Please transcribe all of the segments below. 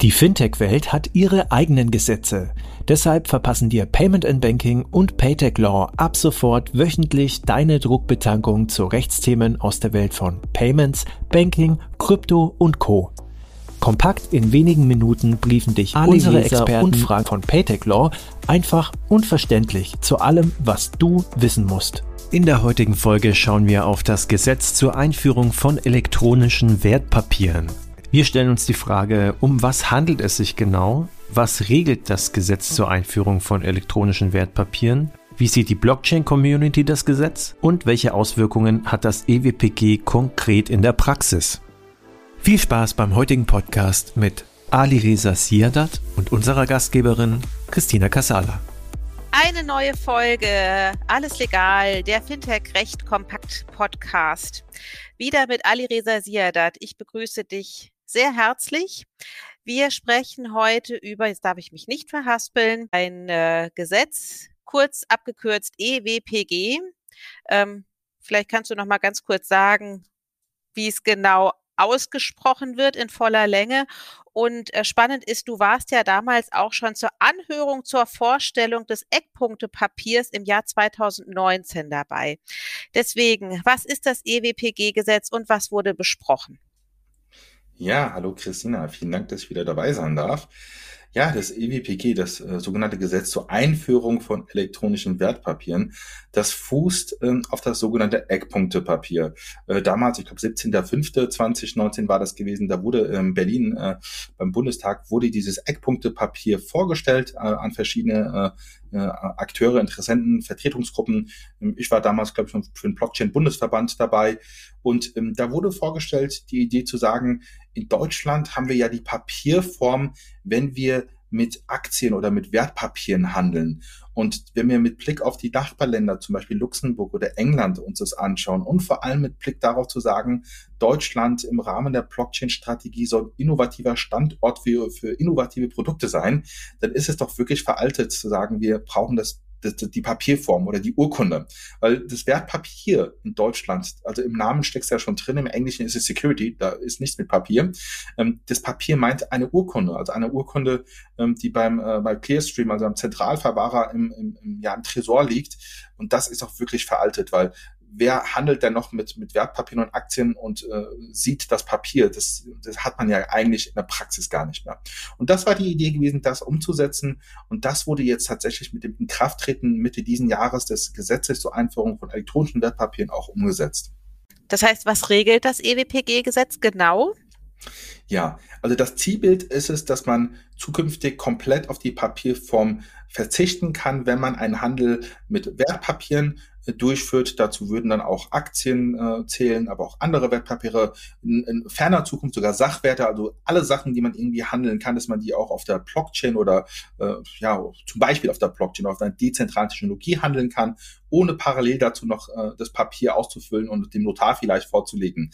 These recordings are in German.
Die Fintech-Welt hat ihre eigenen Gesetze. Deshalb verpassen dir Payment and Banking und Paytech Law ab sofort wöchentlich deine Druckbetankung zu Rechtsthemen aus der Welt von Payments, Banking, Krypto und Co. Kompakt in wenigen Minuten briefen dich alle unsere Leser Experten und Fragen von Paytech Law einfach und verständlich zu allem, was du wissen musst. In der heutigen Folge schauen wir auf das Gesetz zur Einführung von elektronischen Wertpapieren. Wir stellen uns die Frage, um was handelt es sich genau? Was regelt das Gesetz zur Einführung von elektronischen Wertpapieren? Wie sieht die Blockchain-Community das Gesetz? Und welche Auswirkungen hat das EWPG konkret in der Praxis? Viel Spaß beim heutigen Podcast mit Ali Reza Siadat und unserer Gastgeberin Christina Casala. Eine neue Folge, alles legal, der Fintech Recht Kompakt Podcast. Wieder mit Ali Reza Siadat. Ich begrüße dich sehr herzlich. Wir sprechen heute über, jetzt darf ich mich nicht verhaspeln, ein äh, Gesetz, kurz abgekürzt EWPG. Ähm, vielleicht kannst du noch mal ganz kurz sagen, wie es genau ausgesprochen wird in voller Länge. Und äh, spannend ist, du warst ja damals auch schon zur Anhörung zur Vorstellung des Eckpunktepapiers im Jahr 2019 dabei. Deswegen, was ist das EWPG-Gesetz und was wurde besprochen? Ja, hallo Christina, vielen Dank, dass ich wieder dabei sein darf. Ja, das EWPG, das äh, sogenannte Gesetz zur Einführung von elektronischen Wertpapieren, das fußt ähm, auf das sogenannte Eckpunktepapier. Äh, damals, ich glaube 17.05.2019 war das gewesen, da wurde in ähm, Berlin äh, beim Bundestag wurde dieses Eckpunktepapier vorgestellt äh, an verschiedene äh, äh, Akteure, Interessenten, Vertretungsgruppen. Ähm, ich war damals, glaube ich, für den Blockchain-Bundesverband dabei. Und ähm, da wurde vorgestellt, die Idee zu sagen, in Deutschland haben wir ja die Papierform, wenn wir mit Aktien oder mit Wertpapieren handeln. Und wenn wir mit Blick auf die Nachbarländer, zum Beispiel Luxemburg oder England, uns das anschauen und vor allem mit Blick darauf zu sagen, Deutschland im Rahmen der Blockchain-Strategie soll innovativer Standort für, für innovative Produkte sein, dann ist es doch wirklich veraltet zu sagen, wir brauchen das die Papierform oder die Urkunde. Weil das Wertpapier in Deutschland, also im Namen steckt es ja schon drin, im Englischen ist es Security, da ist nichts mit Papier. Ähm, das Papier meint eine Urkunde, also eine Urkunde, ähm, die beim äh, bei Clearstream, also am Zentralverwahrer im, im, im, ja, im Tresor liegt. Und das ist auch wirklich veraltet, weil wer handelt denn noch mit, mit Wertpapieren und Aktien und äh, sieht das Papier? Das, das hat man ja eigentlich in der Praxis gar nicht mehr. Und das war die Idee gewesen, das umzusetzen. Und das wurde jetzt tatsächlich mit dem Inkrafttreten Mitte diesen Jahres des Gesetzes zur Einführung von elektronischen Wertpapieren auch umgesetzt. Das heißt, was regelt das EWPG-Gesetz genau? Ja, also das Zielbild ist es, dass man zukünftig komplett auf die Papierform verzichten kann, wenn man einen Handel mit Wertpapieren durchführt. Dazu würden dann auch Aktien äh, zählen, aber auch andere Wertpapiere, in, in ferner Zukunft sogar Sachwerte, also alle Sachen, die man irgendwie handeln kann, dass man die auch auf der Blockchain oder äh, ja zum Beispiel auf der Blockchain, auf einer dezentralen Technologie handeln kann, ohne parallel dazu noch äh, das Papier auszufüllen und dem Notar vielleicht vorzulegen.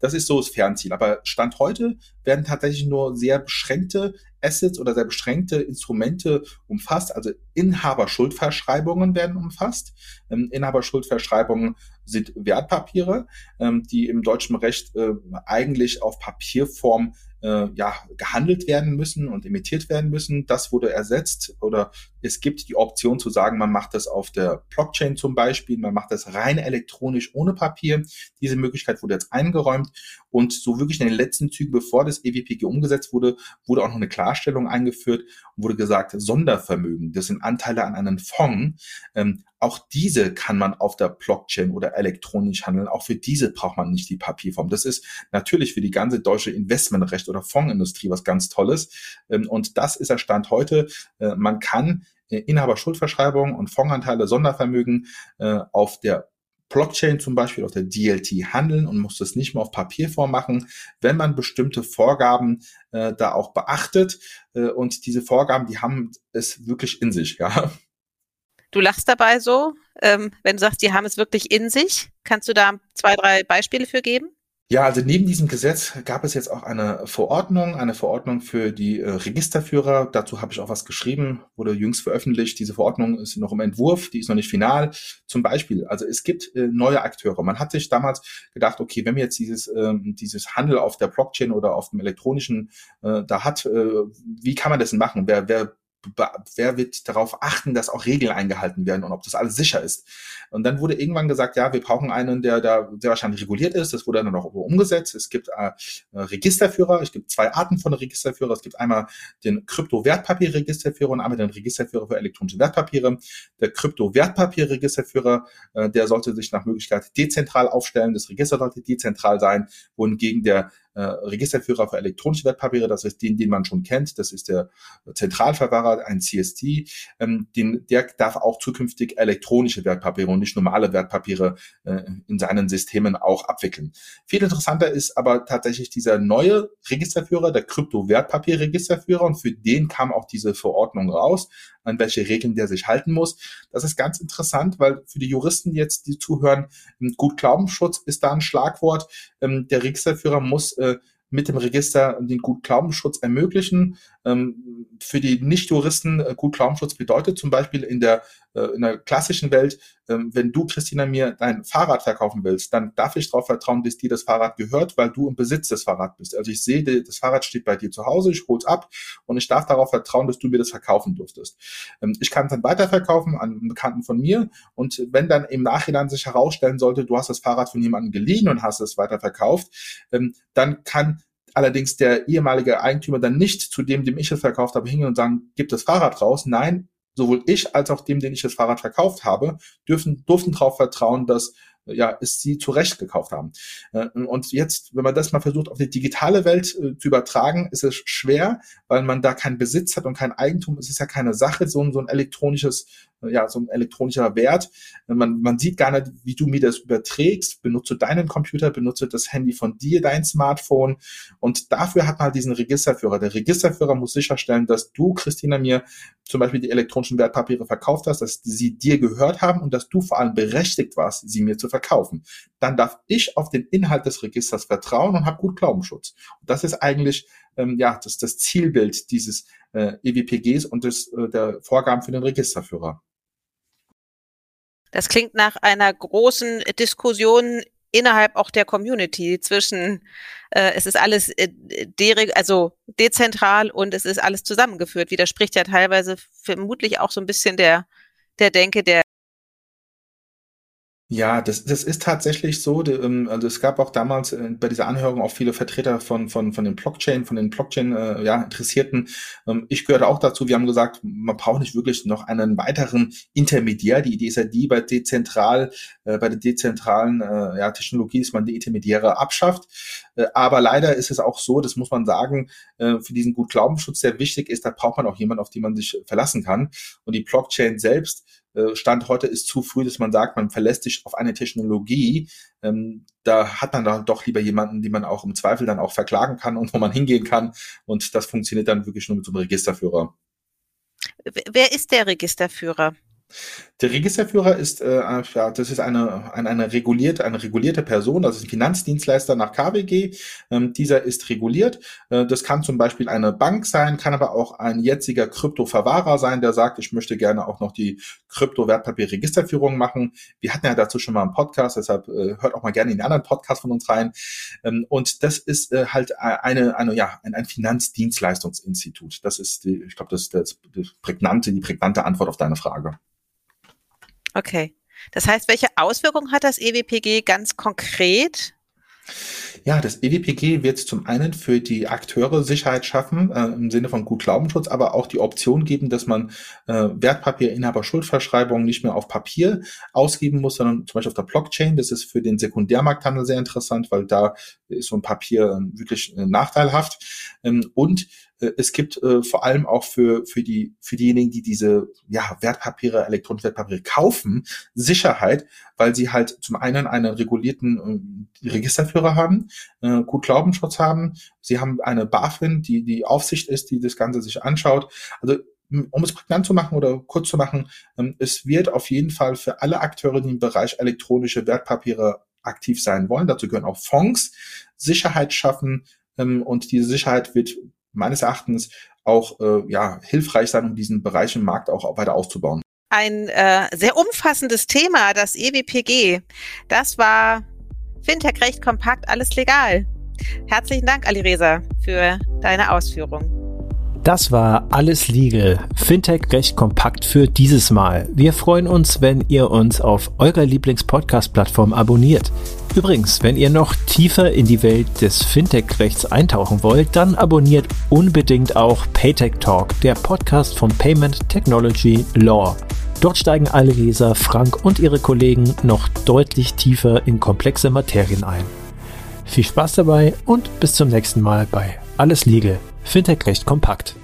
Das ist so das Fernziel. Aber Stand heute werden tatsächlich nur sehr beschränkte Assets oder sehr beschränkte Instrumente umfasst. Also Inhaberschuldverschreibungen werden umfasst. Ähm, Inhaberschuldverschreibungen sind Wertpapiere, ähm, die im deutschen Recht äh, eigentlich auf Papierform äh, ja, gehandelt werden müssen und emittiert werden müssen. Das wurde ersetzt oder es gibt die Option zu sagen, man macht das auf der Blockchain zum Beispiel, man macht das rein elektronisch ohne Papier. Diese Möglichkeit wurde jetzt eingeräumt und so wirklich in den letzten Zügen, bevor das EWPG umgesetzt wurde, wurde auch noch eine Klarstellung eingeführt und wurde gesagt, Sondervermögen, das sind Anteile an einem Fonds, ähm, auch diese kann man auf der Blockchain oder elektronisch handeln. Auch für diese braucht man nicht die Papierform. Das ist natürlich für die ganze deutsche Investmentrecht oder Fondsindustrie was ganz Tolles. Ähm, und das ist der Stand heute. Äh, man kann äh, Inhaberschuldverschreibungen und Fondsanteile, Sondervermögen äh, auf der Blockchain zum Beispiel auf der DLT handeln und muss das nicht mehr auf Papierform machen, wenn man bestimmte Vorgaben äh, da auch beachtet. Äh, und diese Vorgaben, die haben es wirklich in sich, ja. Du lachst dabei so, ähm, wenn du sagst, die haben es wirklich in sich. Kannst du da zwei, drei Beispiele für geben? Ja, also neben diesem Gesetz gab es jetzt auch eine Verordnung, eine Verordnung für die äh, Registerführer. Dazu habe ich auch was geschrieben, wurde jüngst veröffentlicht. Diese Verordnung ist noch im Entwurf, die ist noch nicht final. Zum Beispiel, also es gibt äh, neue Akteure. Man hat sich damals gedacht, okay, wenn wir jetzt dieses, äh, dieses Handel auf der Blockchain oder auf dem elektronischen äh, da hat, äh, wie kann man das denn machen? Wer, wer wer wird darauf achten, dass auch Regeln eingehalten werden und ob das alles sicher ist. Und dann wurde irgendwann gesagt, ja, wir brauchen einen, der da sehr wahrscheinlich reguliert ist. Das wurde dann auch umgesetzt. Es gibt äh, Registerführer. Es gibt zwei Arten von Registerführer. Es gibt einmal den Krypto-Wertpapier-Registerführer und einmal den Registerführer für elektronische Wertpapiere. Der Krypto-Wertpapier-Registerführer, äh, der sollte sich nach Möglichkeit dezentral aufstellen. Das Register sollte dezentral sein, wohingegen der äh, Registerführer für elektronische Wertpapiere, das ist den, den man schon kennt, das ist der Zentralverwahrer, ein CST, ähm, den, der darf auch zukünftig elektronische Wertpapiere und nicht normale Wertpapiere äh, in seinen Systemen auch abwickeln. Viel interessanter ist aber tatsächlich dieser neue Registerführer, der Krypto-Wertpapier-Registerführer und für den kam auch diese Verordnung raus, an welche Regeln der sich halten muss. Das ist ganz interessant, weil für die Juristen jetzt, die zuhören, gut Glaubensschutz ist da ein Schlagwort. Ähm, der Registerführer muss äh, mit dem Register den Gutglaubenschutz ermöglichen. Ähm, für die Nicht-Juristen äh, Gutglaubenschutz bedeutet zum Beispiel in der, äh, in der klassischen Welt, ähm, wenn du, Christina, mir dein Fahrrad verkaufen willst, dann darf ich darauf vertrauen, dass dir das Fahrrad gehört, weil du im Besitz des Fahrrads bist. Also ich sehe, das Fahrrad steht bei dir zu Hause, ich hol's ab und ich darf darauf vertrauen, dass du mir das verkaufen durftest. Ähm, ich kann es dann weiterverkaufen an einen Bekannten von mir und wenn dann im Nachhinein sich herausstellen sollte, du hast das Fahrrad von jemandem geliehen und hast es weiterverkauft, dann kann allerdings der ehemalige Eigentümer dann nicht zu dem, dem ich es verkauft habe, hingehen und sagen, gib das Fahrrad raus. Nein, sowohl ich als auch dem, den ich das Fahrrad verkauft habe, dürfen, durften darauf vertrauen, dass ja, es sie zurecht gekauft haben. Äh, und jetzt, wenn man das mal versucht, auf die digitale Welt äh, zu übertragen, ist es schwer, weil man da keinen Besitz hat und kein Eigentum. Es ist ja keine Sache, so ein, so ein elektronisches ja, so ein elektronischer Wert. Man, man sieht gar nicht, wie du mir das überträgst. Benutze deinen Computer, benutze das Handy von dir, dein Smartphone. Und dafür hat man halt diesen Registerführer. Der Registerführer muss sicherstellen, dass du, Christina, mir zum Beispiel die elektronischen Wertpapiere verkauft hast, dass sie dir gehört haben und dass du vor allem berechtigt warst, sie mir zu verkaufen. Dann darf ich auf den Inhalt des Registers vertrauen und habe gut Glaubenschutz. Und das ist eigentlich ähm, ja das, das Zielbild dieses äh, EWPGs und des, äh, der Vorgaben für den Registerführer. Das klingt nach einer großen Diskussion innerhalb auch der Community zwischen äh, es ist alles äh, de also dezentral und es ist alles zusammengeführt. Widerspricht ja teilweise vermutlich auch so ein bisschen der der Denke der ja, das, das ist tatsächlich so. Ähm, also es gab auch damals äh, bei dieser Anhörung auch viele Vertreter von, von, von den Blockchain, von den Blockchain äh, ja, Interessierten. Ähm, ich gehörte auch dazu. Wir haben gesagt, man braucht nicht wirklich noch einen weiteren Intermediär. Die Idee ist ja die, bei dezentral, äh, bei der dezentralen ja, Technologie, dass man die Intermediäre abschafft. Aber leider ist es auch so, das muss man sagen, für diesen gut Glaubensschutz, der wichtig ist, da braucht man auch jemanden, auf den man sich verlassen kann. Und die Blockchain selbst Stand heute ist zu früh, dass man sagt, man verlässt sich auf eine Technologie. Ähm, da hat man dann doch lieber jemanden, den man auch im Zweifel dann auch verklagen kann und wo man hingehen kann. Und das funktioniert dann wirklich nur mit so einem Registerführer. Wer ist der Registerführer? Der Registerführer ist, äh, ja, das ist eine, eine, eine regulierte, eine regulierte Person, das ist ein Finanzdienstleister nach KWG. Ähm, dieser ist reguliert. Äh, das kann zum Beispiel eine Bank sein, kann aber auch ein jetziger Kryptoverwahrer sein, der sagt, ich möchte gerne auch noch die Krypto-Wertpapier-Registerführung machen. Wir hatten ja dazu schon mal einen Podcast, deshalb äh, hört auch mal gerne in den anderen Podcast von uns rein. Ähm, und das ist äh, halt eine, eine, ja, ein, ein Finanzdienstleistungsinstitut. Das ist, die, ich glaube, das ist das, das prägnante, die prägnante Antwort auf deine Frage. Okay. Das heißt, welche Auswirkungen hat das EWPG ganz konkret? Ja, das EWPG wird zum einen für die Akteure Sicherheit schaffen, äh, im Sinne von gut Glaubenschutz, aber auch die Option geben, dass man äh, Wertpapierinhaber-Schuldverschreibungen nicht mehr auf Papier ausgeben muss, sondern zum Beispiel auf der Blockchain. Das ist für den Sekundärmarkthandel sehr interessant, weil da ist so ein Papier äh, wirklich äh, nachteilhaft. Ähm, und es gibt äh, vor allem auch für, für, die, für diejenigen, die diese ja, Wertpapiere, elektronische Wertpapiere kaufen, Sicherheit, weil sie halt zum einen einen regulierten äh, Registerführer haben, äh, gut Glaubenschutz haben, sie haben eine BaFin, die die Aufsicht ist, die das Ganze sich anschaut. Also um es prägnant zu machen oder kurz zu machen, ähm, es wird auf jeden Fall für alle Akteure, die im Bereich elektronische Wertpapiere aktiv sein wollen. Dazu gehören auch Fonds, Sicherheit schaffen ähm, und diese Sicherheit wird meines Erachtens auch äh, ja, hilfreich sein, um diesen Bereich im Markt auch weiter auszubauen. Ein äh, sehr umfassendes Thema, das EWPG. Das war Fintech recht kompakt, alles legal. Herzlichen Dank, Ali Reza, für deine Ausführungen. Das war alles legal. Fintech recht kompakt für dieses Mal. Wir freuen uns, wenn ihr uns auf eurer Lieblings-Podcast-Plattform abonniert. Übrigens, wenn ihr noch tiefer in die Welt des Fintech-Rechts eintauchen wollt, dann abonniert unbedingt auch Paytech Talk, der Podcast von Payment Technology Law. Dort steigen alle Leser, Frank und ihre Kollegen noch deutlich tiefer in komplexe Materien ein. Viel Spaß dabei und bis zum nächsten Mal bei Alles Legal. Fintech recht kompakt.